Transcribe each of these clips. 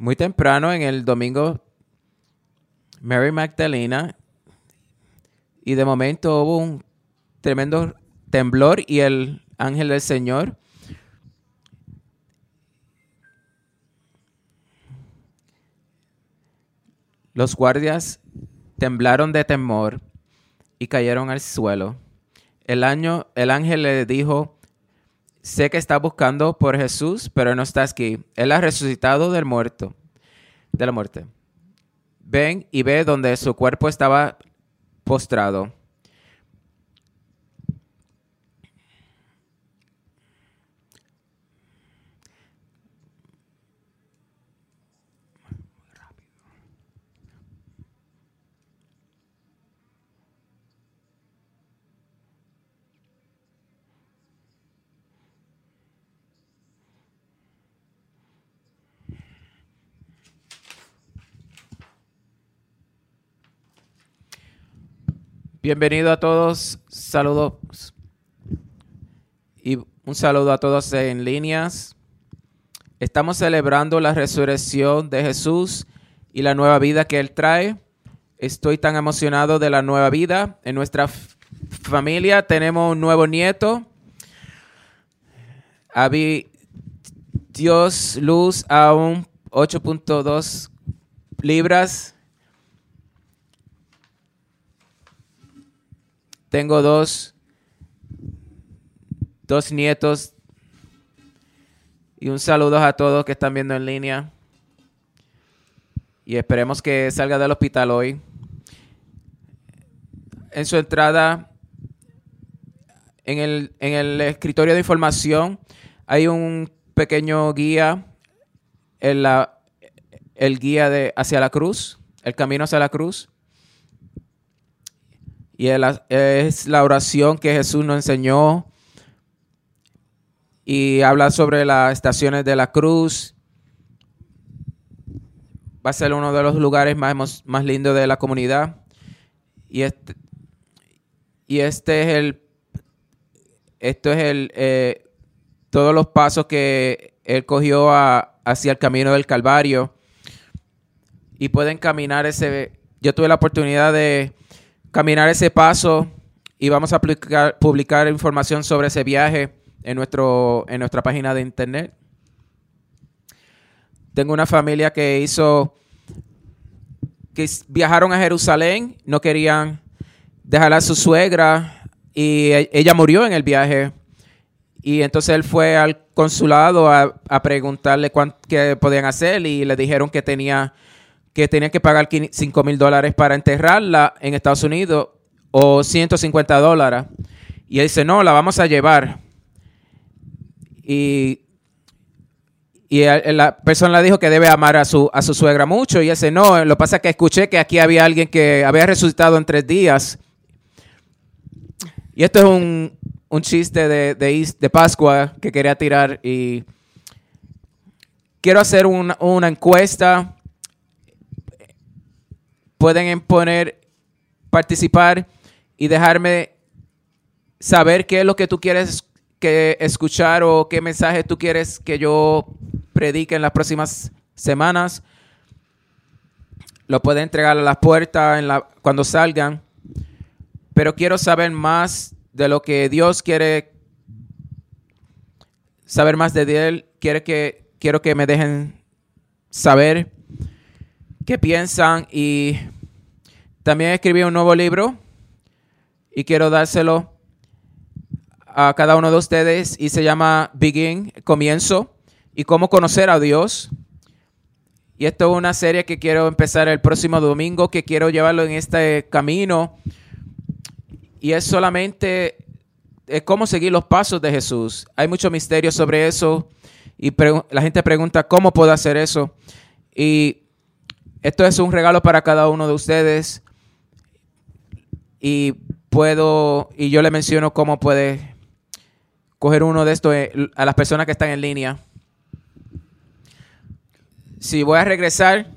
muy temprano en el domingo, Mary Magdalena, y de momento hubo un tremendo temblor y el ángel del Señor Los guardias temblaron de temor y cayeron al suelo. El, año, el ángel le dijo, sé que está buscando por Jesús, pero no está aquí. Él ha resucitado del muerto, de la muerte. Ven y ve donde su cuerpo estaba postrado. Bienvenido a todos, saludos y un saludo a todos en líneas. Estamos celebrando la resurrección de Jesús y la nueva vida que Él trae. Estoy tan emocionado de la nueva vida. En nuestra familia tenemos un nuevo nieto. Habí Dios luz a un 8.2 libras Tengo dos, dos nietos y un saludo a todos que están viendo en línea. Y esperemos que salga del hospital hoy. En su entrada, en el, en el escritorio de información, hay un pequeño guía, en la, el guía de hacia la cruz, el camino hacia la cruz. Y es la oración que Jesús nos enseñó. Y habla sobre las estaciones de la cruz. Va a ser uno de los lugares más, más lindos de la comunidad. Y este, y este es el. Esto es el. Eh, todos los pasos que él cogió hacia el camino del Calvario. Y pueden caminar ese. Yo tuve la oportunidad de caminar ese paso y vamos a publicar, información sobre ese viaje en, nuestro, en nuestra página de internet. Tengo una familia que hizo, que viajaron a Jerusalén, no querían dejar a su suegra y e, ella murió en el viaje. Y entonces él fue al consulado a, preguntarle cuánto, qué podían hacer y le dijeron que tenía que tenían que pagar 5 mil dólares para enterrarla en Estados Unidos o 150 dólares. Y él dice, no, la vamos a llevar. Y, y la persona le dijo que debe amar a su, a su suegra mucho. Y él dice, no, lo que pasa es que escuché que aquí había alguien que había resucitado en tres días. Y esto es un, un chiste de, de, de, Pascua que quería tirar. Y quiero hacer una, una encuesta pueden poner, participar y dejarme saber qué es lo que tú quieres que escuchar o qué mensaje tú quieres que yo predique en las próximas semanas. Lo pueden entregar a la puerta en la, cuando salgan. Pero quiero saber más de lo que Dios quiere saber más de Él. Quiere que, quiero que me dejen saber piensan y también escribí un nuevo libro y quiero dárselo a cada uno de ustedes y se llama Begin, Comienzo y cómo conocer a Dios. Y esto es una serie que quiero empezar el próximo domingo, que quiero llevarlo en este camino. Y es solamente cómo seguir los pasos de Jesús. Hay mucho misterio sobre eso y la gente pregunta cómo puedo hacer eso. Y esto es un regalo para cada uno de ustedes. Y puedo, y yo le menciono cómo puede coger uno de estos eh, a las personas que están en línea. Si voy a regresar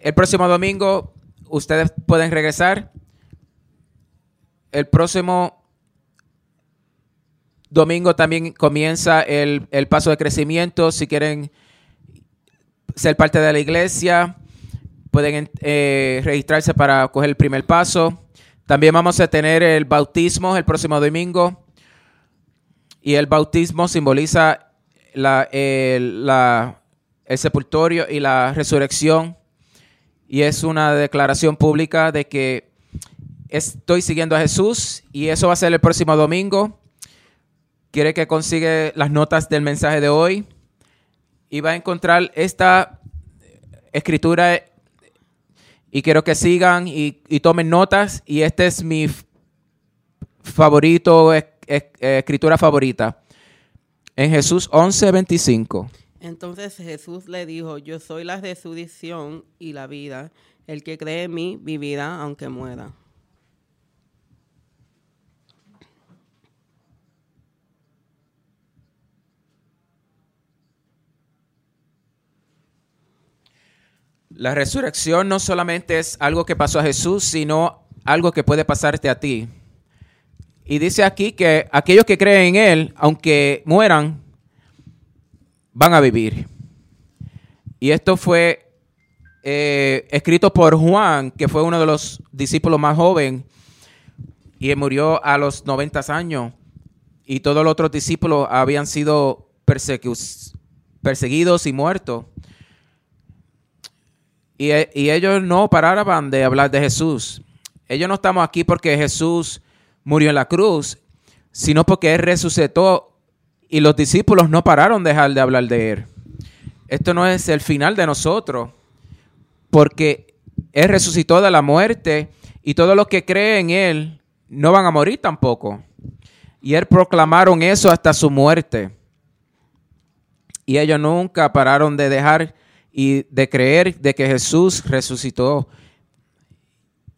el próximo domingo, ustedes pueden regresar. El próximo domingo también comienza el, el paso de crecimiento. Si quieren ser parte de la iglesia, pueden eh, registrarse para coger el primer paso. También vamos a tener el bautismo el próximo domingo. Y el bautismo simboliza la, el, la, el sepultorio y la resurrección. Y es una declaración pública de que estoy siguiendo a Jesús y eso va a ser el próximo domingo. Quiere que consigue las notas del mensaje de hoy y va a encontrar esta escritura y quiero que sigan y, tomen notas y este es mi favorito, escritura favorita. En Jesús 11:25. Entonces Jesús le dijo, yo soy la resurrección y la vida. El que cree en mí vivirá aunque muera. La resurrección no solamente es algo que pasó a Jesús, sino algo que puede pasarte a ti. Y dice aquí que aquellos que creen en Él, aunque mueran, van a vivir. Y esto fue eh, escrito por Juan, que fue uno de los discípulos más jóvenes, y murió a los 90 años. Y todos los otros discípulos habían sido perseguidos y muertos. E, y, ellos no paraban de hablar de Jesús. Ellos no estamos aquí porque Jesús murió en la cruz, sino porque Él resucitó y los discípulos no pararon de dejar de hablar de Él. Esto no es el final de nosotros, porque Él resucitó de la muerte y todos los que creen en Él no van a morir tampoco. Y Él proclamaron eso hasta su muerte. Y ellos nunca pararon de dejar y de creer de que Jesús resucitó.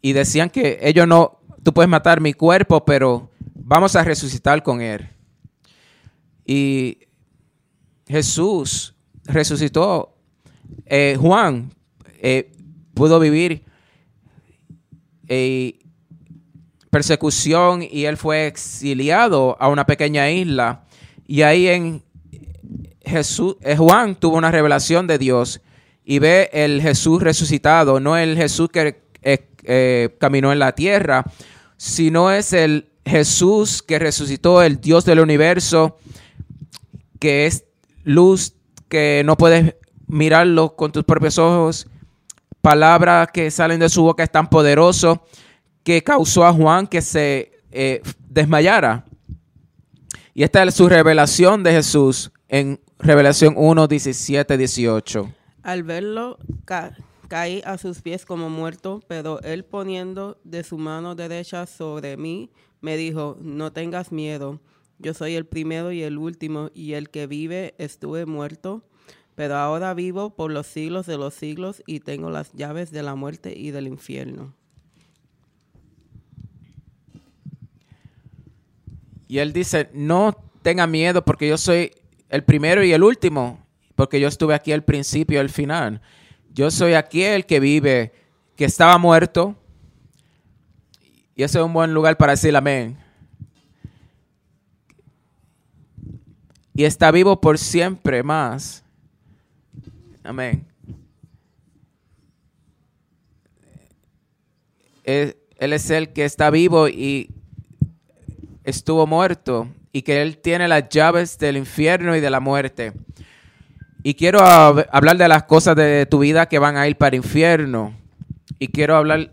Y decían que ellos no, tú puedes matar mi cuerpo, pero vamos a resucitar con él. Y Jesús resucitó. Eh, Juan eh, pudo vivir eh, persecución y él fue exiliado a una pequeña isla. Y ahí en Jesús, Juan tuvo una revelación de Dios y ve el Jesús resucitado, no el Jesús que eh, eh, caminó en la tierra, sino es el Jesús que resucitó, el Dios del universo, que es luz, que no puedes mirarlo con tus propios ojos, palabras que salen de su boca es tan poderoso que causó a Juan que se eh, desmayara. Y esta es su revelación de Jesús en Revelación 1, 17, 18. Al verlo, caí a sus pies como muerto, pero él poniendo de su mano derecha sobre mí, me dijo, no tengas miedo, yo soy el primero y el último, y el que vive estuve muerto, pero ahora vivo por los siglos de los siglos y tengo las llaves de la muerte y del infierno. Y él dice, no tenga miedo porque yo soy el primero y el último porque yo estuve aquí al principio y al final. Yo soy aquel que vive, que estaba muerto, y ese es un buen lugar para decir amén. Y está vivo por siempre más. Amén. Él, él, es el que está vivo y estuvo muerto y que Él tiene las llaves del infierno y de la muerte. Y quiero hablar de las cosas de tu vida que van a ir para el infierno. Y quiero hablar,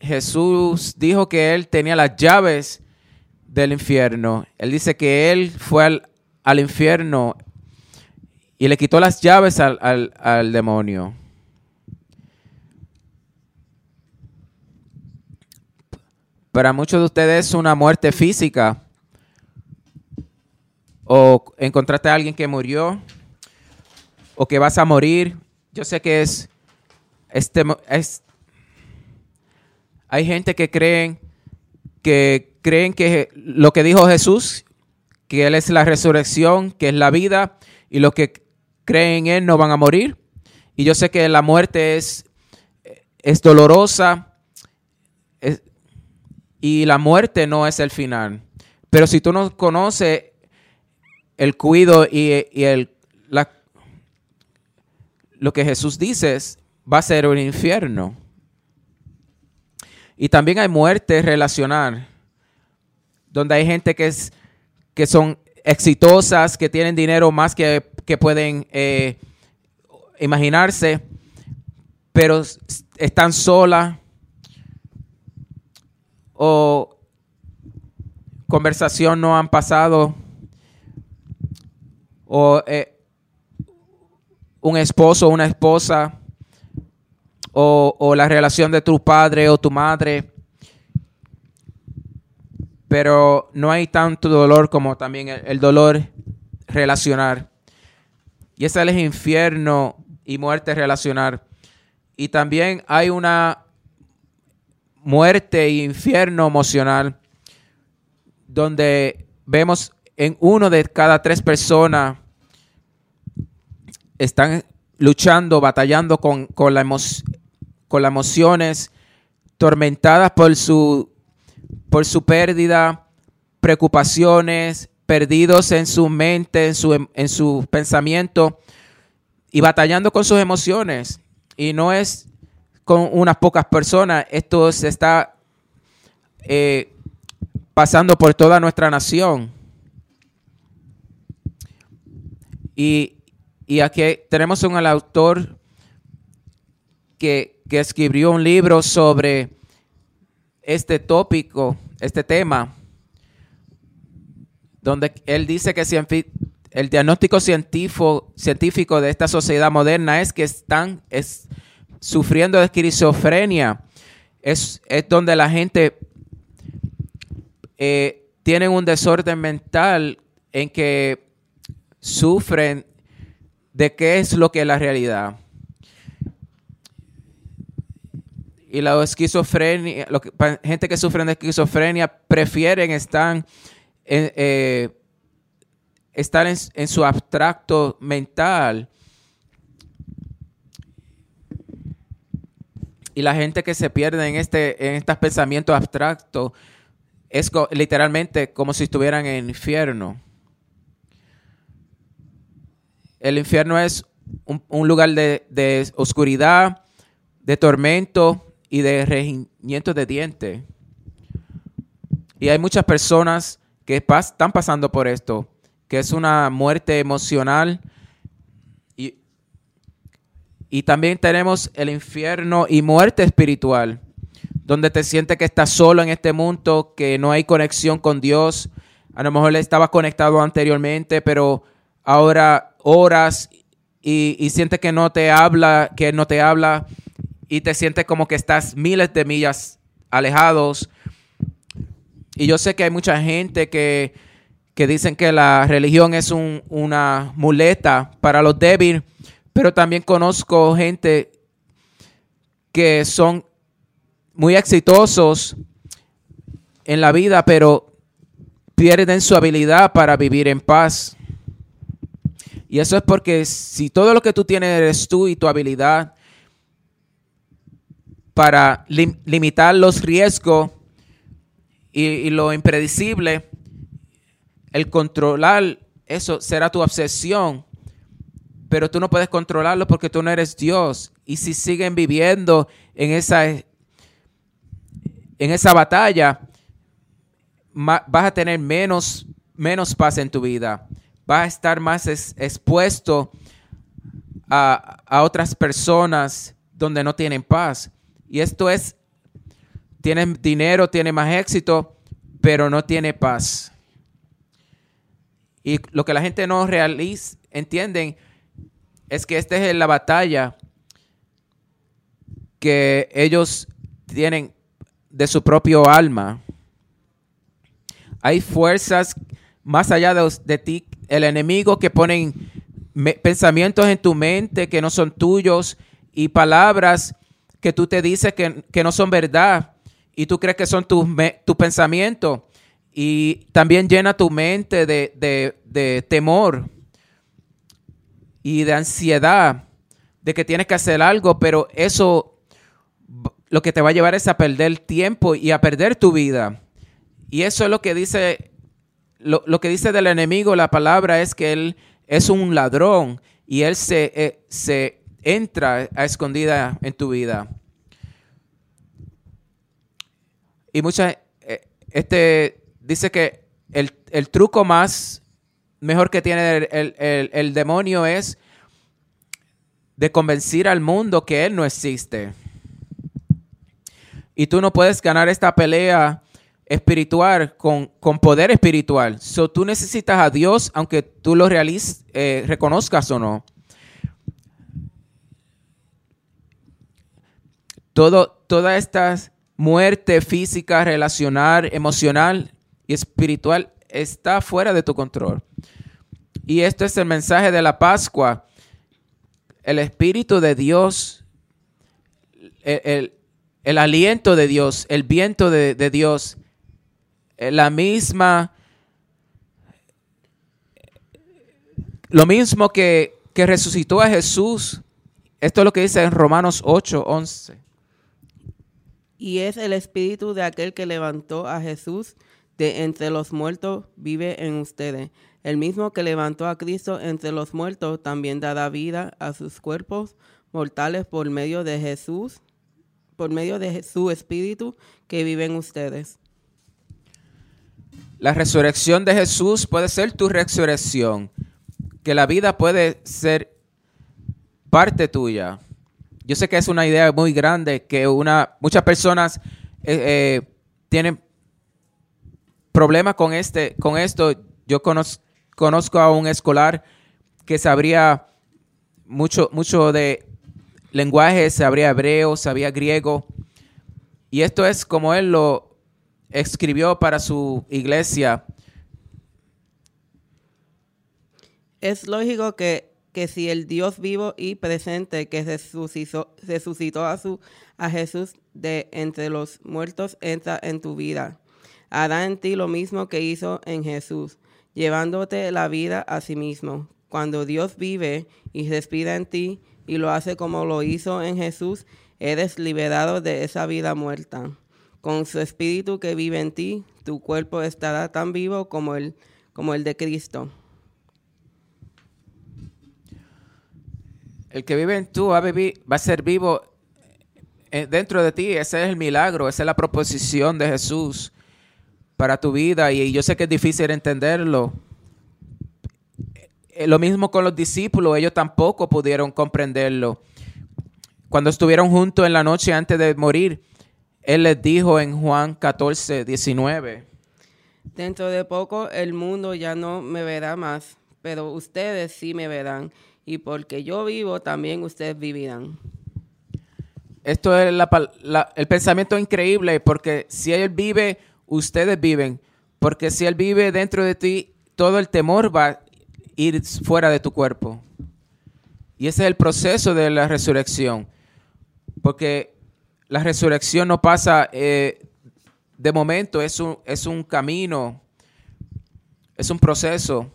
Jesús dijo que Él tenía las llaves del infierno. Él dice que Él fue al, infierno y le quitó las llaves al, al demonio. Para muchos de ustedes es una muerte física. O encontraste a alguien que murió o que vas a morir. Yo sé que es, este, es hay gente que creen que creen que lo que dijo Jesús, que Él es la resurrección, que es la vida, y los que creen en Él no van a morir. Y yo sé que la muerte es, es dolorosa y la muerte no es el final. Pero si tú no conoces el cuidado y, y el, la, lo que Jesús dice es, va a ser un infierno. Y también hay muerte relacional, donde hay gente que, es, que son exitosas, que tienen dinero más que, que pueden eh, imaginarse, pero están solas o conversación no han pasado o eh, un esposo o una esposa o, la relación de tu padre o tu madre. Pero no hay tanto dolor como también el, dolor relacional. Y ese es el infierno y muerte relacional. Y también hay una muerte e infierno emocional donde vemos en uno de cada tres personas están luchando, batallando con, con, la con las emociones, tormentadas por su, por su pérdida, preocupaciones, perdidos en su mente, en su, en su pensamiento y batallando con sus emociones. Y no es con unas pocas personas, esto se está eh, pasando por toda nuestra nación. Y, y aquí tenemos un autor que, que escribió un libro sobre este tópico, este tema, donde él dice que el diagnóstico científico, científico de esta sociedad moderna es que están es, sufriendo de esquizofrenia. Es, es donde la gente eh, tiene un desorden mental en que sufren de qué es lo que es la realidad. y la esquizofrenia, lo que, gente que sufre de esquizofrenia prefieren estar, eh, estar en, su abstracto mental. Y la gente que se pierde en, este, en estos pensamientos abstractos es literalmente como si estuvieran en infierno. El infierno es un, lugar de, oscuridad, de tormento, y de regimiento de dientes. Y hay muchas personas que están pasando por esto, que es una muerte emocional. Y, también tenemos el infierno y muerte espiritual, donde te sientes que estás solo en este mundo, que no hay conexión con Dios. A lo mejor estabas conectado anteriormente, pero ahora oras y, y sientes que no te habla, que no te habla y te sientes como que estás miles de millas alejados. Y yo sé que hay mucha gente que, dicen que la religión es una muleta para los débiles, pero también conozco gente que son muy exitosos en la vida, pero pierden su habilidad para vivir en paz. Y eso es porque si todo lo que tú tienes eres tú y tu habilidad, para limitar los riesgos y, lo impredecible, el controlar eso será tu obsesión, pero tú no puedes controlarlo porque tú no eres Dios. Y si siguen viviendo en esa, en esa batalla, vas a tener menos, menos paz en tu vida. Vas a estar más expuesto a, a otras personas donde no tienen paz. Y esto es, tiene dinero, tiene más éxito, pero no tiene paz. Y lo que la gente no realiza, entienden, es que esta es la batalla que ellos tienen de su propio alma. Hay fuerzas más allá de, de ti, el enemigo que ponen pensamientos en tu mente que no son tuyos y palabras que tú te dices que, no son verdad y tú crees que son tus tu pensamientos y también llena tu mente de, temor y de ansiedad de que tienes que hacer algo, pero eso lo que te va a llevar es a perder tiempo y a perder tu vida. Y eso es lo que dice, lo, que dice del enemigo, la palabra es que él es un ladrón y él se, eh, se entra a escondida en tu vida. Y mucha, eh, este dice que el, el truco más mejor que tiene el, el, el, demonio es de convencer al mundo que Él no existe. Y tú no puedes ganar esta pelea espiritual con, con poder espiritual. So, tú necesitas a Dios aunque tú lo realiz, eh, reconozcas o no. Todo, toda esta muerte física, relacional, emocional y espiritual está fuera de tu control. Y esto es el mensaje de la Pascua. El Espíritu de Dios, el, aliento de Dios, el viento de, Dios, eh, la misma, lo mismo que, que resucitó a Jesús. Esto es lo que dice en Romanos 8, 11 y es el espíritu de aquel que levantó a Jesús de entre los muertos vive en ustedes. El mismo que levantó a Cristo entre los muertos también dará vida a sus cuerpos mortales por medio de Jesús, por medio de su espíritu que vive en ustedes. La resurrección de Jesús puede ser tu resurrección, que la vida puede ser parte tuya yo sé que es una idea muy grande que una, muchas personas eh, eh, tienen problemas con, este, con esto. Yo conozco, a un escolar que sabría mucho, mucho de lenguaje, sabría hebreo, sabía griego. Y esto es como él lo escribió para su iglesia. Es lógico que que si el Dios vivo y presente que resucitó, resucitó a, su, a Jesús de entre los muertos entra en tu vida, hará en ti lo mismo que hizo en Jesús, llevándote la vida a sí mismo. Cuando Dios vive y respira en ti y lo hace como lo hizo en Jesús, eres liberado de esa vida muerta. Con su espíritu que vive en ti, tu cuerpo estará tan vivo como el, como el de Cristo. el que vive en tú va a, vivir, va a ser vivo eh, dentro de ti. Ese es el milagro, esa es la proposición de Jesús para tu vida. Y yo sé que es difícil entenderlo. Eh, lo mismo con los discípulos, ellos tampoco pudieron comprenderlo. Cuando estuvieron juntos en la noche antes de morir, Él les dijo en Juan 14, 19. Dentro de poco el mundo ya no me verá más, pero ustedes sí me verán y porque yo vivo, también ustedes vivirán. Esto es el pensamiento increíble, porque si Él vive, ustedes viven. Porque si Él vive dentro de ti, todo el temor va a ir fuera de tu cuerpo. Y ese es el proceso de la resurrección. Porque la resurrección no pasa eh, de momento, es un, es un camino, es un proceso.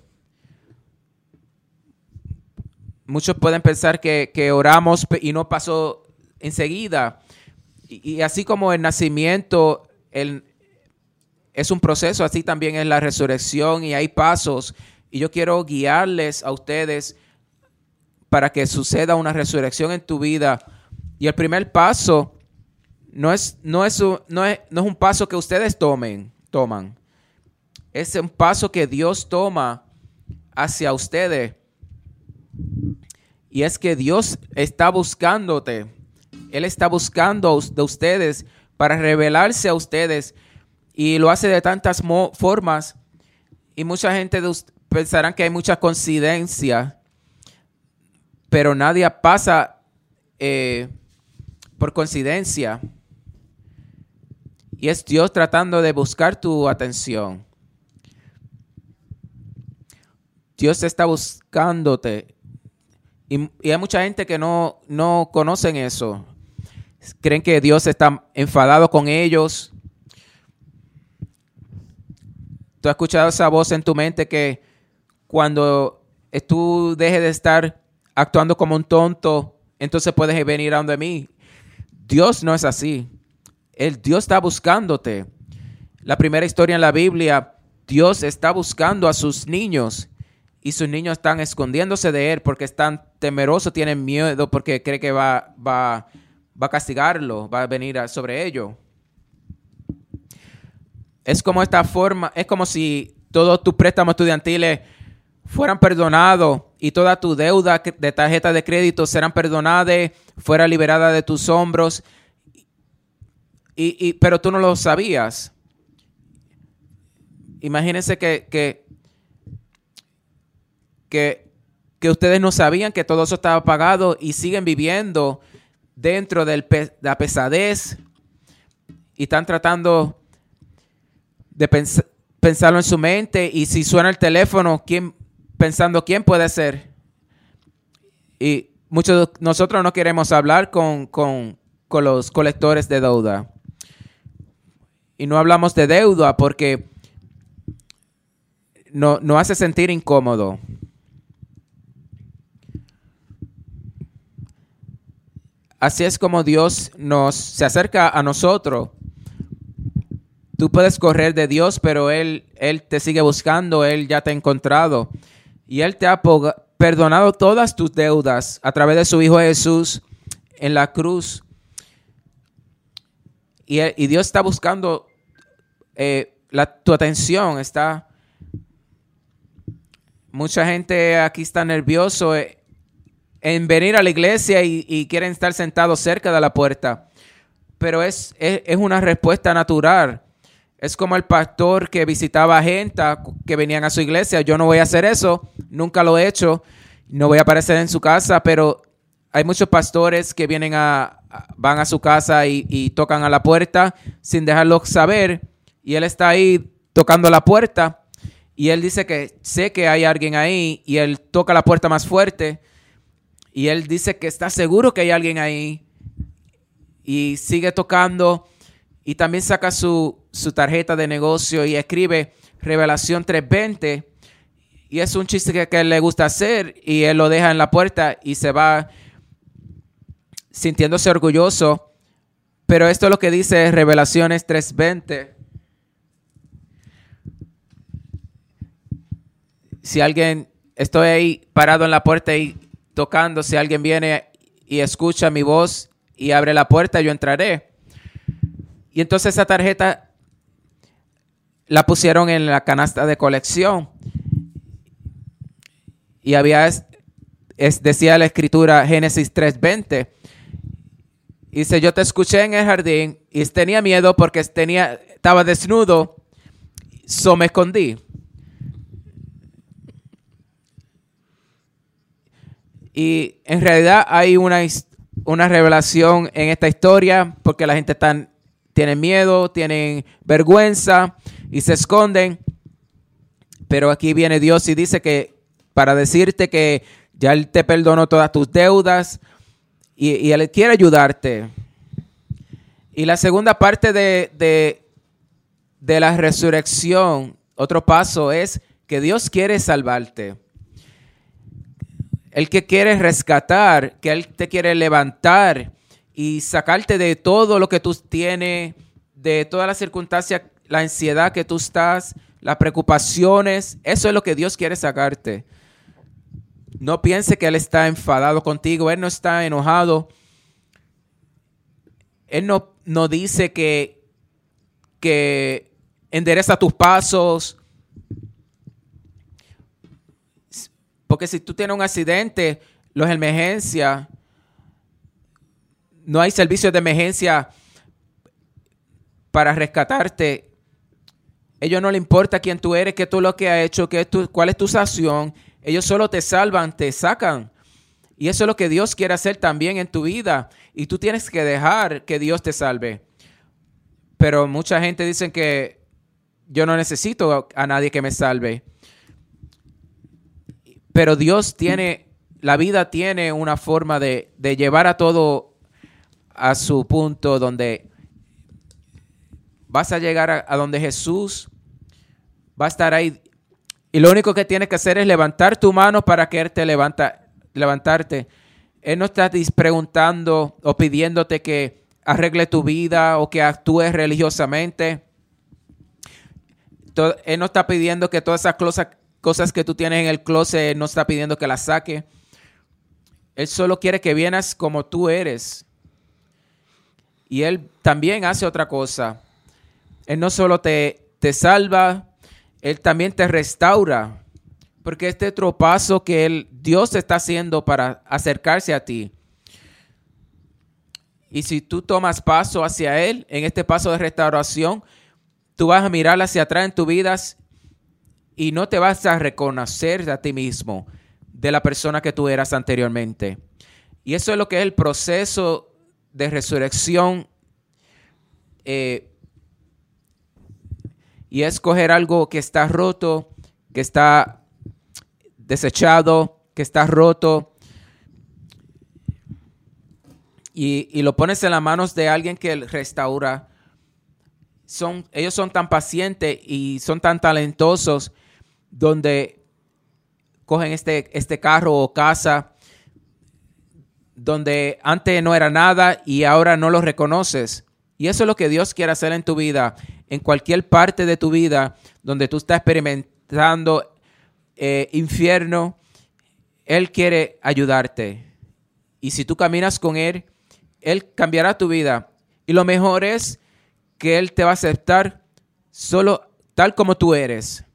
Muchos pueden pensar que, oramos y no pasó enseguida. Y, así como el nacimiento es un proceso, así también es la resurrección y hay pasos. Y yo quiero guiarles a ustedes para que suceda una resurrección en tu vida. Y el primer paso no es, no es, no es, no es un paso que ustedes tomen, toman. Es un paso que Dios toma hacia ustedes y es que Dios está buscándote. Él está buscando de ustedes para revelarse a ustedes. Y lo hace de tantas formas. Y mucha gente pensará que hay mucha coincidencia. Pero nadie pasa eh, por coincidencia. Y es Dios tratando de buscar tu atención. Dios está buscándote y, hay mucha gente que no, no conocen eso. Creen que Dios está enfadado con ellos. Tú has escuchado esa voz en tu mente que cuando tú dejes de estar actuando como un tonto, entonces puedes venir a donde mí. Dios no es así. El Dios está buscándote. La primera historia en la Biblia, Dios está buscando a sus niños y sus niños están escondiéndose de él porque están temerosos, tienen miedo porque cree que va, va, va a castigarlo, va a venir sobre ellos. Es como esta forma, es como si todos tus préstamos estudiantiles fueran perdonados y toda tu deuda de tarjeta de crédito serán perdonadas, fuera liberada de tus hombros, y, pero tú no lo sabías. Imagínense que, que, que, ustedes no sabían que todo eso estaba pagado y siguen viviendo dentro de la pesadez y están tratando de pensarlo en su mente y si suena el teléfono, ¿quién, pensando quién puede ser. Y muchos de nosotros no queremos hablar con, con, con los colectores de deuda. Y no hablamos de deuda porque no, no hace sentir incómodo. Así es como Dios nos se acerca a nosotros Tú puedes correr de Dios, pero Él, Él te sigue buscando, Él ya te ha encontrado. Y Él te ha perdonado todas tus deudas a través de su Hijo Jesús en la cruz. Y, Dios está buscando eh, tu atención. Está mucha gente aquí está nervioso eh, en venir a la iglesia y, quieren estar sentados cerca de la puerta. Pero es, es una respuesta natural. Es como el pastor que visitaba gente que venían a su iglesia. Yo no voy a hacer eso, nunca lo he hecho, no voy a aparecer en su casa, pero hay muchos pastores que vienen a, van a su casa y, tocan a la puerta sin dejarlo saber. Y él está ahí tocando la puerta y él dice que sé que hay alguien ahí y él toca la puerta más fuerte y él dice que está seguro que hay alguien ahí y sigue tocando y también saca su, tarjeta de negocio y escribe Revelación 320. Y es un chiste que, que le gusta hacer y él lo deja en la puerta y se va sintiéndose orgulloso. Pero esto es lo que dice Revelaciones 320. Si alguien, estoy ahí parado en la puerta y tocando, si alguien viene y escucha mi voz y abre la puerta, yo entraré. Y entonces esa tarjeta la pusieron en la canasta de colección. Y había, es, decía la escritura Génesis 3:20. Dice, yo te escuché en el jardín y tenía miedo porque tenía, estaba desnudo, so me escondí. Y en realidad hay una, una revelación en esta historia porque la gente está tienen miedo, tienen vergüenza y se esconden. Pero aquí viene Dios y dice que para decirte que ya Él te perdonó todas tus deudas y, Él quiere ayudarte. Y la segunda parte de, de, de la resurrección, otro paso es que Dios quiere salvarte. El que quiere rescatar, que Él te quiere levantar y sacarte de todo lo que tú tienes, de todas las circunstancias, la ansiedad que tú estás, las preocupaciones. Eso es lo que Dios quiere sacarte. No piense que Él está enfadado contigo, Él no está enojado. Él no, no dice que, que endereza tus pasos. Porque si tú tienes un accidente, los emergencias, no hay servicios de emergencia para rescatarte. ellos no le importa quién tú eres, qué tú lo que has hecho, qué tu, cuál es tu sanción. Ellos solo te salvan, te sacan. Y eso es lo que Dios quiere hacer también en tu vida. Y tú tienes que dejar que Dios te salve. Pero mucha gente dice que yo no necesito a nadie que me salve. Pero Dios tiene, la vida tiene una forma de, de llevar a todo a su punto donde vas a llegar a, donde Jesús va a estar ahí. Y lo único que tienes que hacer es levantar tu mano para que Él te levanta, levantarte. Él no está preguntando o pidiéndote que arregle tu vida o que actúes religiosamente. Él no está pidiendo que todas esas cosas, cosas que tú tienes en el closet, no está pidiendo que las saque. Él solo quiere que vienes como tú eres. Y Él también hace otra cosa. Él no solo te, te salva, Él también te restaura. Porque este otro paso que él, Dios está haciendo para acercarse a ti. Y si tú tomas paso hacia Él, en este paso de restauración, tú vas a mirar hacia atrás en tu vida y no te vas a reconocer a ti mismo de la persona que tú eras anteriormente. Y eso es lo que es el proceso de resurrección. Eh, y es coger algo que está roto, que está desechado, que está roto, y, y, lo pones en las manos de alguien que restaura. Son, ellos son tan pacientes y son tan talentosos donde cogen este, este carro o casa donde antes no era nada y ahora no lo reconoces. Y eso es lo que Dios quiere hacer en tu vida, en cualquier parte de tu vida donde tú estás experimentando eh, infierno. Él quiere ayudarte. Y si tú caminas con Él, Él cambiará tu vida. Y lo mejor es que Él te va a aceptar solo tal como tú eres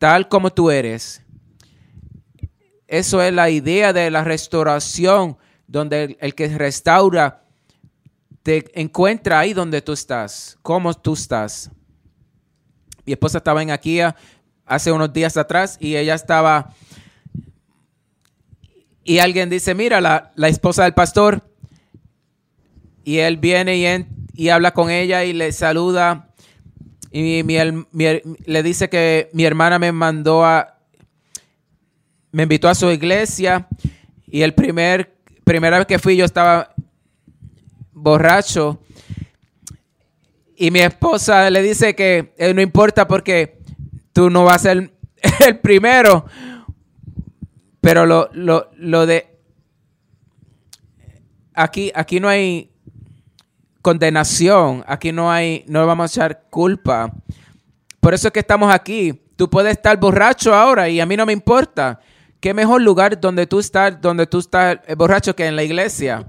tal como tú eres. Eso es la idea de la restauración, donde el, que restaura te encuentra ahí donde tú estás, como tú estás. Mi esposa estaba en aquí hace unos días atrás y ella estaba y alguien dice, mira, la, esposa del pastor, y él viene y, y habla con ella y le saluda y le dice que mi hermana me mandó a, me invitó a su iglesia y el primer, primera vez que fui yo estaba borracho. Y mi esposa le dice que eh, no importa porque tú no vas a ser el primero, pero lo, lo, lo de aquí, aquí no hay condenación, aquí no hay, no vamos a echar culpa. Por eso es que estamos aquí. Tú puedes estar borracho ahora y a mí no me importa. ¿Qué mejor lugar donde tú estás, donde tú estás eh, borracho que en la iglesia?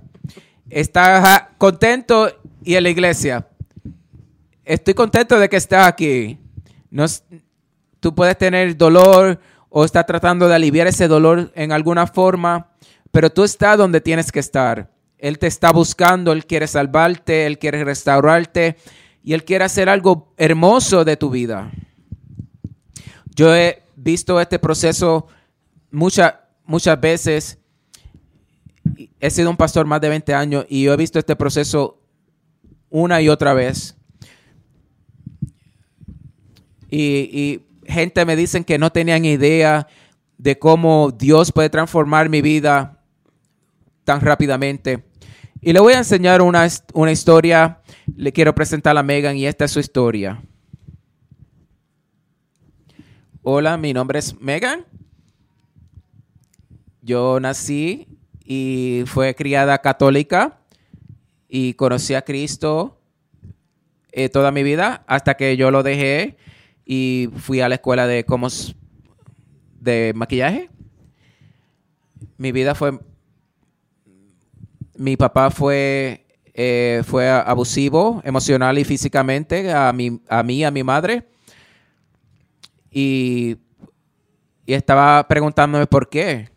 Estás contento y en la iglesia. Estoy contento de que estés aquí. No, tú puedes tener dolor o estás tratando de aliviar ese dolor en alguna forma, pero tú estás donde tienes que estar. Él te está buscando, Él quiere salvarte, Él quiere restaurarte y Él quiere hacer algo hermoso de tu vida. Yo he visto este proceso muchas muchas veces. He sido un pastor más de 20 años y yo he visto este proceso una y otra vez. Y, gente me dicen que no tenían idea de cómo Dios puede transformar mi vida tan rápidamente. Y le voy a enseñar una, una historia. Le quiero presentar a Megan y esta es su historia. Hola, mi nombre es Megan. Yo nací y fue criada católica y conocí a Cristo eh, toda mi vida hasta que yo lo dejé y fui a la escuela de cómo de maquillaje. Mi vida fue mi papá fue, eh, fue abusivo emocional y físicamente a, mi, a mí, a mi madre. Y, estaba preguntándome por qué.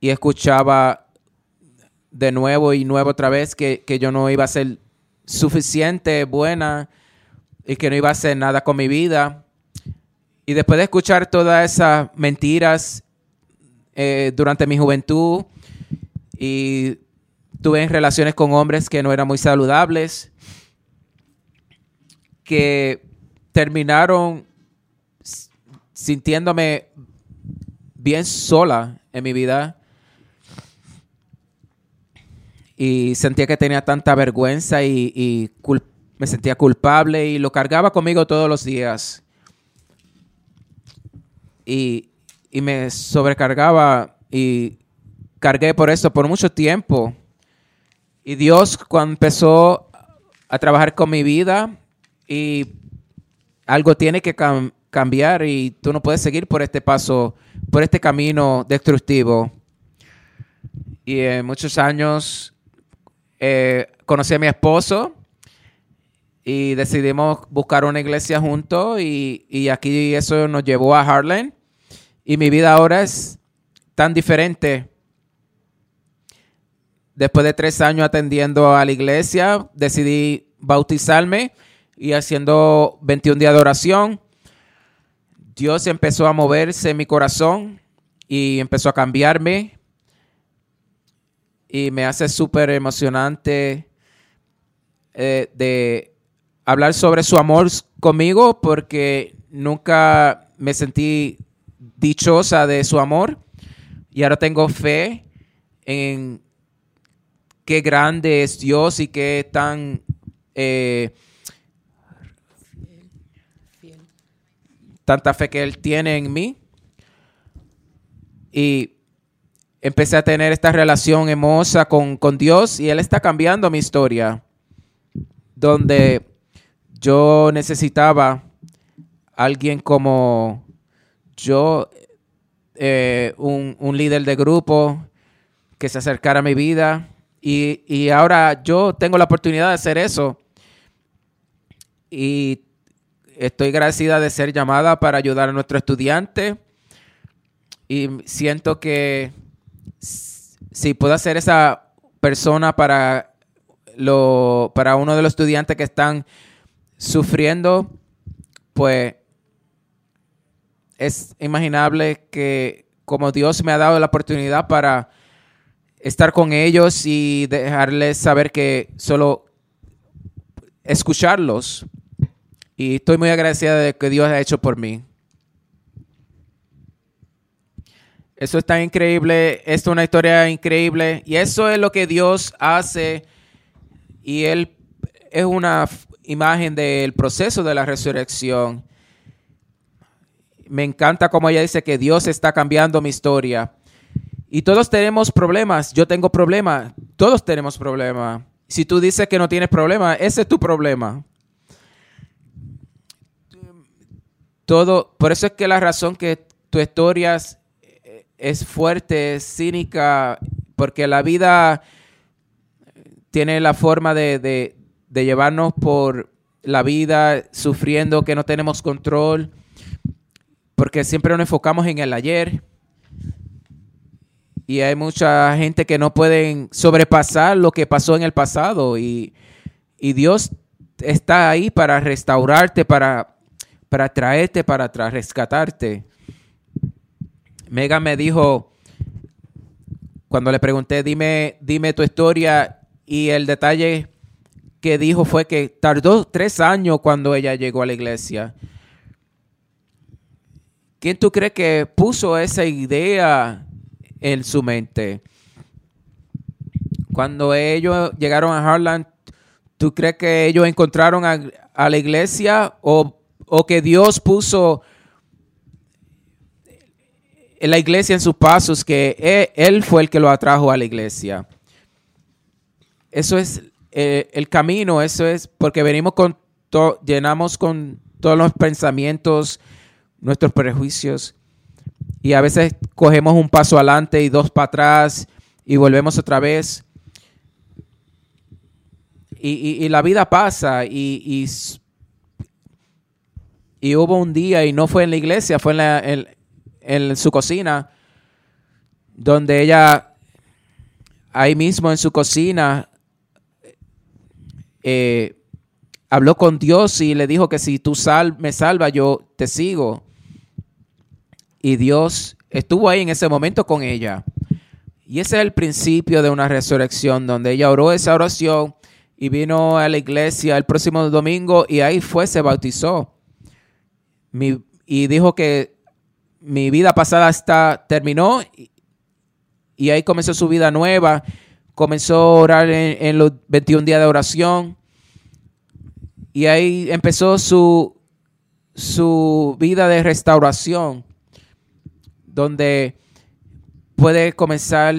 Y escuchaba de nuevo y nuevo otra vez que, yo no iba a ser suficiente buena y que no iba a hacer nada con mi vida. Y después de escuchar todas esas mentiras eh, durante mi juventud, y tuve relaciones con hombres que no eran muy saludables, que terminaron sintiéndome bien sola en mi vida y sentía que tenía tanta vergüenza y, me sentía culpable y lo cargaba conmigo todos los días. Y, y me sobrecargaba y cargué por eso por mucho tiempo. Y Dios cuando empezó a trabajar con mi vida y algo tiene que cambiar y tú no puedes seguir por este paso, por este camino destructivo. Y en muchos años eh, conocí a mi esposo y decidimos buscar una iglesia juntos y, y aquí eso nos llevó a Harlem. Y mi vida ahora es tan diferente. Después de tres años atendiendo a la iglesia, decidí bautizarme y haciendo 21 días de oración. Dios empezó a moverse en mi corazón y empezó a cambiarme. Y me hace súper emocionante eh, de hablar sobre su amor conmigo porque nunca me sentí dichosa de su amor y ahora tengo fe en qué grande es Dios y qué tan eh, tanta fe que Él tiene en mí. Y empecé a tener esta relación hermosa con, con Dios y Él está cambiando mi historia. Donde yo necesitaba alguien como yo, eh, un, un, líder de grupo que se acercara a mi vida. Y, y, ahora yo tengo la oportunidad de hacer eso. Y estoy agradecida de ser llamada para ayudar a nuestro estudiante. Y siento que si puedo ser esa persona para, lo, para uno de los estudiantes que están sufriendo, pues es imaginable que como Dios me ha dado la oportunidad para estar con ellos y dejarles saber que solo escucharlos. Y estoy muy agradecida de que Dios ha hecho por mí. Eso está increíble, esto es una historia increíble y eso es lo que Dios hace y Él es una imagen del proceso de la resurrección me encanta como ella dice que Dios está cambiando mi historia. Y todos tenemos problemas. Yo tengo problemas. Todos tenemos problemas. Si tú dices que no tienes problema, ese es tu problema. Todo, por eso es que la razón que tu historia es, fuerte, es cínica, porque la vida tiene la forma de llevarnos por la vida sufriendo que no tenemos control porque siempre nos enfocamos en el ayer y hay mucha gente que no pueden sobrepasar lo que pasó en el pasado y, Dios está ahí para restaurarte, para, para traerte para atrás, rescatarte. Mega me dijo, cuando le pregunté, dime, dime tu historia, y el detalle que dijo fue que tardó tres años cuando ella llegó a la iglesia. ¿Quién tú crees que puso esa idea en su mente? Cuando ellos llegaron a Harlan, ¿tú crees que ellos encontraron a, la iglesia o, que Dios puso la iglesia en sus pasos, que e, él, fue el que lo atrajo a la iglesia? Eso es eh, el camino, eso es porque venimos con, llenamos con todos los pensamientos nuestros prejuicios y a veces cogemos un paso adelante y dos para atrás y volvemos otra vez. Y, la vida pasa y, y, hubo un día y no fue en la iglesia, fue en, en, su cocina, donde ella ahí mismo en su cocina eh, habló con Dios y le dijo que si tú sal, me salva, yo te sigo. Y Dios estuvo ahí en ese momento con ella. Y ese es el principio de una resurrección, donde ella oró esa oración y vino a la iglesia el próximo domingo y ahí fue, se bautizó. y dijo que mi vida pasada está, terminó y, ahí comenzó su vida nueva. Comenzó a orar en, en los 21 días de oración y ahí empezó su, su vida de restauración donde puede comenzar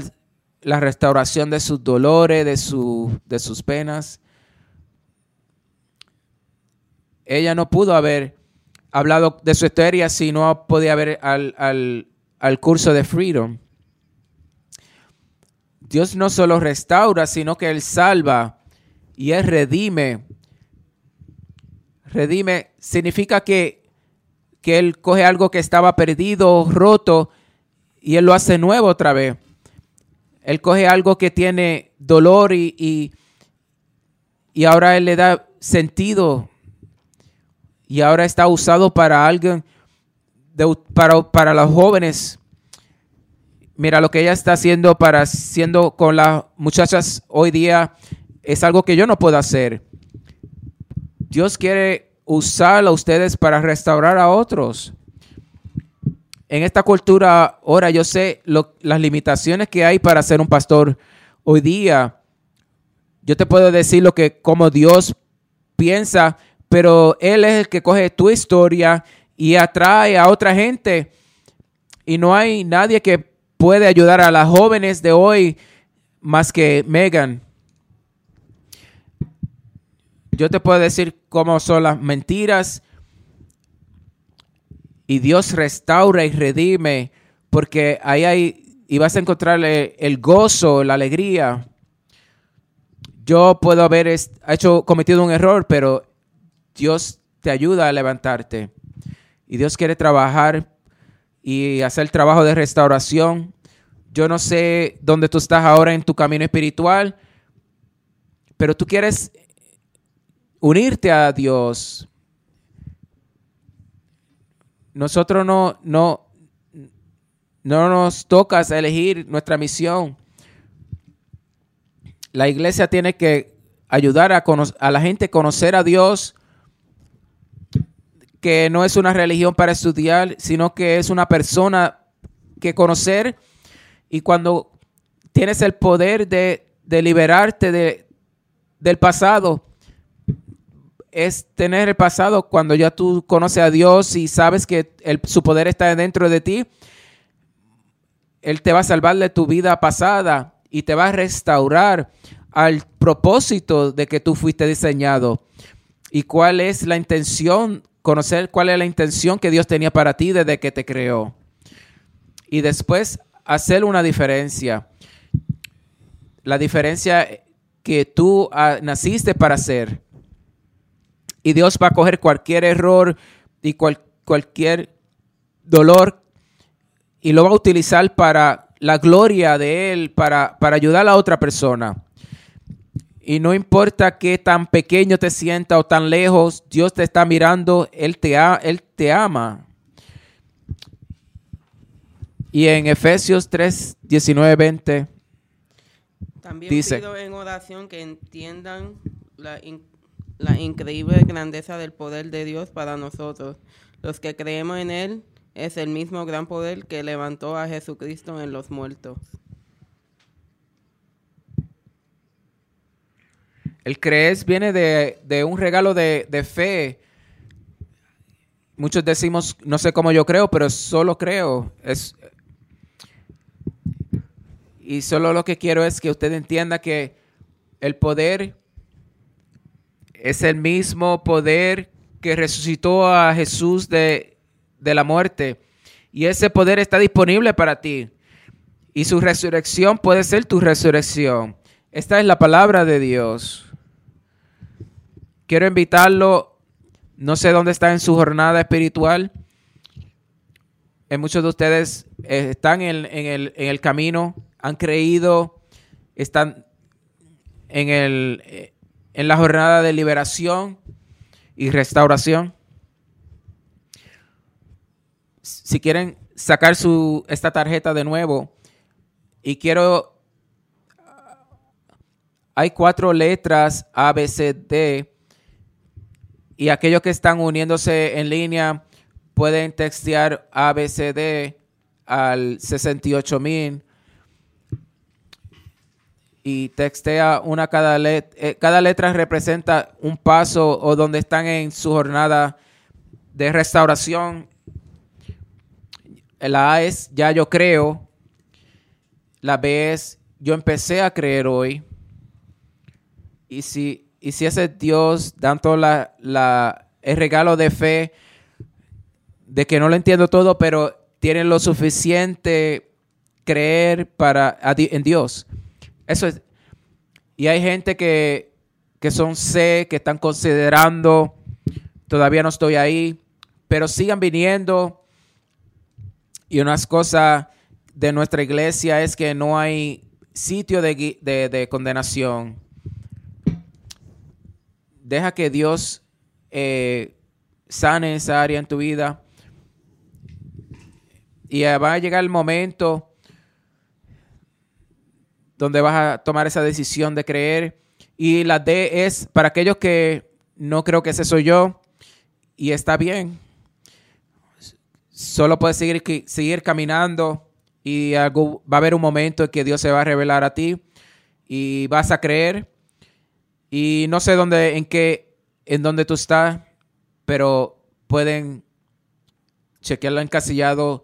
la restauración de sus dolores, de, de sus penas. Ella no pudo haber hablado de su historia si no podía ver al, al, al curso de Freedom. Dios no solo restaura, sino que Él salva y Él redime. Redime significa que, que Él coge algo que estaba perdido, roto, y Él lo hace nuevo otra vez. Él coge algo que tiene dolor y, y, y ahora Él le da sentido. Y ahora está usado para alguien, para, para los jóvenes mira, lo que ella está haciendo para haciendo con las muchachas hoy día es algo que yo no puedo hacer. Dios quiere usar a ustedes para restaurar a otros. En esta cultura, ahora yo sé las limitaciones que hay para ser un pastor hoy día. Yo te puedo decir lo que como Dios piensa, pero Él es el que coge tu historia y atrae a otra gente. Y no hay nadie que puede ayudar a las jóvenes de hoy más que Megan. Yo te puedo decir cómo son las mentiras y Dios restaura y redime porque ahí hay y vas a encontrar el gozo, la alegría. Yo puedo haber hecho cometido un error, pero Dios te ayuda a levantarte. Y Dios quiere trabajar y hacer el trabajo de restauración. Yo no sé dónde tú estás ahora en tu camino espiritual, pero tú quieres unirte a Dios. Nosotros no, no, no nos toca elegir nuestra misión. La iglesia tiene que ayudar a, a la gente a conocer a Dios que no es una religión para estudiar, sino que es una persona que conocer y cuando tienes el poder de, liberarte de, del pasado, es tener el pasado cuando ya tú conoces a Dios y sabes que su poder está dentro de ti. Él te va a salvar de tu vida pasada y te va a restaurar al propósito de que tú fuiste diseñado. ¿Y cuál es la intención conocer cuál es la intención que Dios tenía para ti desde que te creó. Y después hacer una diferencia. La diferencia que tú ah, naciste para hacer. Y Dios va a coger cualquier error y cualquier dolor y lo va a utilizar para la gloria de Él, para, para ayudar a otra persona. Y no importa qué tan pequeño te sienta o tan lejos, Dios te está mirando, Él te, Él te ama. Y en Efesios 3, 19, 20. También dice, pido en oración que entiendan la, la increíble grandeza del poder de Dios para nosotros. Los que creemos en Él es el mismo gran poder que levantó a Jesucristo en los muertos. El crees viene de, un regalo de, fe. Muchos decimos, no sé cómo yo creo, pero solo creo. Es, y solo lo que quiero es que usted entienda que el poder es el mismo poder que resucitó a Jesús de, de la muerte. Y ese poder está disponible para ti. Y su resurrección puede ser tu resurrección. Esta es la palabra de Dios quiero invitarlo, no sé dónde está en su jornada espiritual. Eh, muchos de ustedes eh, están en, el, camino, han creído, están en, el, eh, en la jornada de liberación y restauración. Si quieren sacar su, esta tarjeta de nuevo y quiero hay cuatro letras A, B, C, D y aquellos que están uniéndose en línea pueden textear ABCD al 68000 y textea una cada letra. Eh, cada letra representa un paso o donde están en su jornada de restauración. La A es ya yo creo. La B es yo empecé a creer hoy. Y si y si ese Dios dando la, el regalo de fe de que no lo entiendo todo, pero tienen lo suficiente creer para, en Dios. Eso es. Y hay gente que, que son C, que están considerando, todavía no estoy ahí, pero sigan viniendo. Y unas cosas de nuestra iglesia es que no hay sitio de, de, condenación. Deja que Dios eh, sane esa área en tu vida. Y va a llegar el momento donde vas a tomar esa decisión de creer. Y la D es para aquellos que no creo que ese soy yo. Y está bien. Solo puedes seguir, seguir caminando y algo, va a haber un momento en que Dios se va a revelar a ti y vas a creer. Y no sé dónde, en qué, en dónde tú estás, pero pueden chequearlo encasillado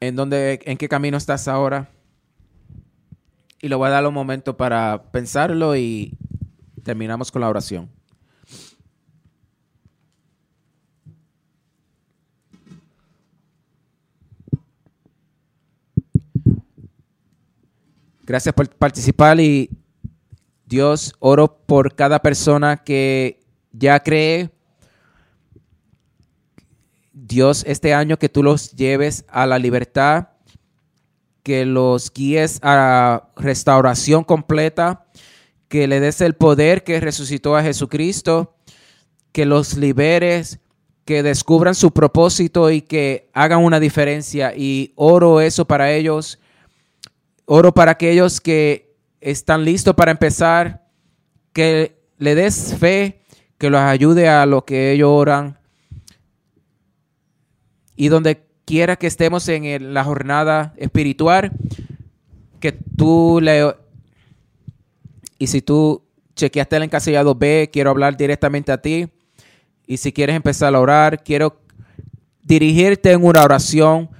en dónde, en qué camino estás ahora. Y le voy a dar un momento para pensarlo y terminamos con la oración. Gracias por participar y Dios, oro por cada persona que ya cree. Dios, este año que tú los lleves a la libertad, que los guíes a restauración completa, que le des el poder que resucitó a Jesucristo, que los liberes, que descubran su propósito y que hagan una diferencia. Y oro eso para ellos Oro para aquellos que están listos para empezar, que le des fe, que los ayude a lo que ellos oran. Y donde quiera que estemos en la jornada espiritual, que tú le... Y si tú chequeaste el encasillado B, quiero hablar directamente a ti. Y si quieres empezar a orar, quiero dirigirte en una oración.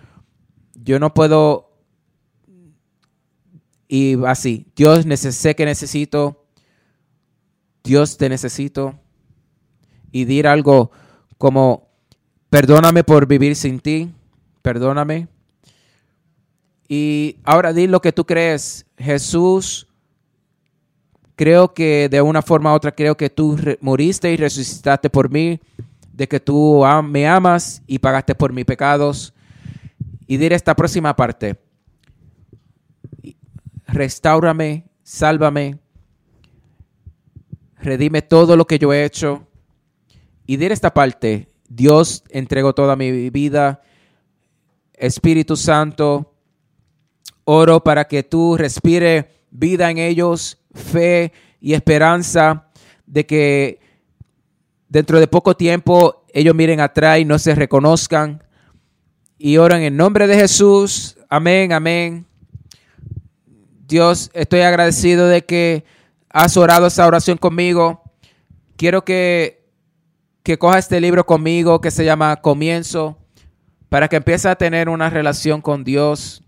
Yo no puedo y así, Dios sé que necesito, Dios te necesito. Y dir algo como, perdóname por vivir sin ti, perdóname. Y ahora di lo que tú crees. Jesús, creo que de una forma u otra, creo que tú moriste y resucitaste por mí, de que tú me amas y pagaste por mis pecados. Y dir esta próxima parte restaurame, sálvame, redime todo lo que yo he hecho. Y de esta parte, Dios entregó toda mi vida, Espíritu Santo, oro para que tú respire vida en ellos, fe y esperanza de que dentro de poco tiempo ellos miren atrás y no se reconozcan. Y oran en nombre de Jesús. Amén, amén. Dios, estoy agradecido de que has orado esa oración conmigo. Quiero que, que coja este libro conmigo que se llama Comienzo para que empieces a tener una relación con Dios.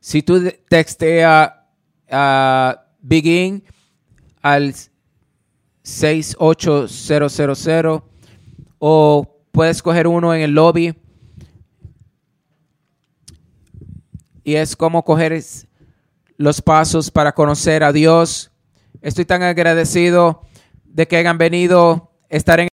Si tú texteas a Begin al 68000 o puedes coger uno en el lobby y es como coger los pasos para conocer a Dios. Estoy tan agradecido de que hayan venido, estar en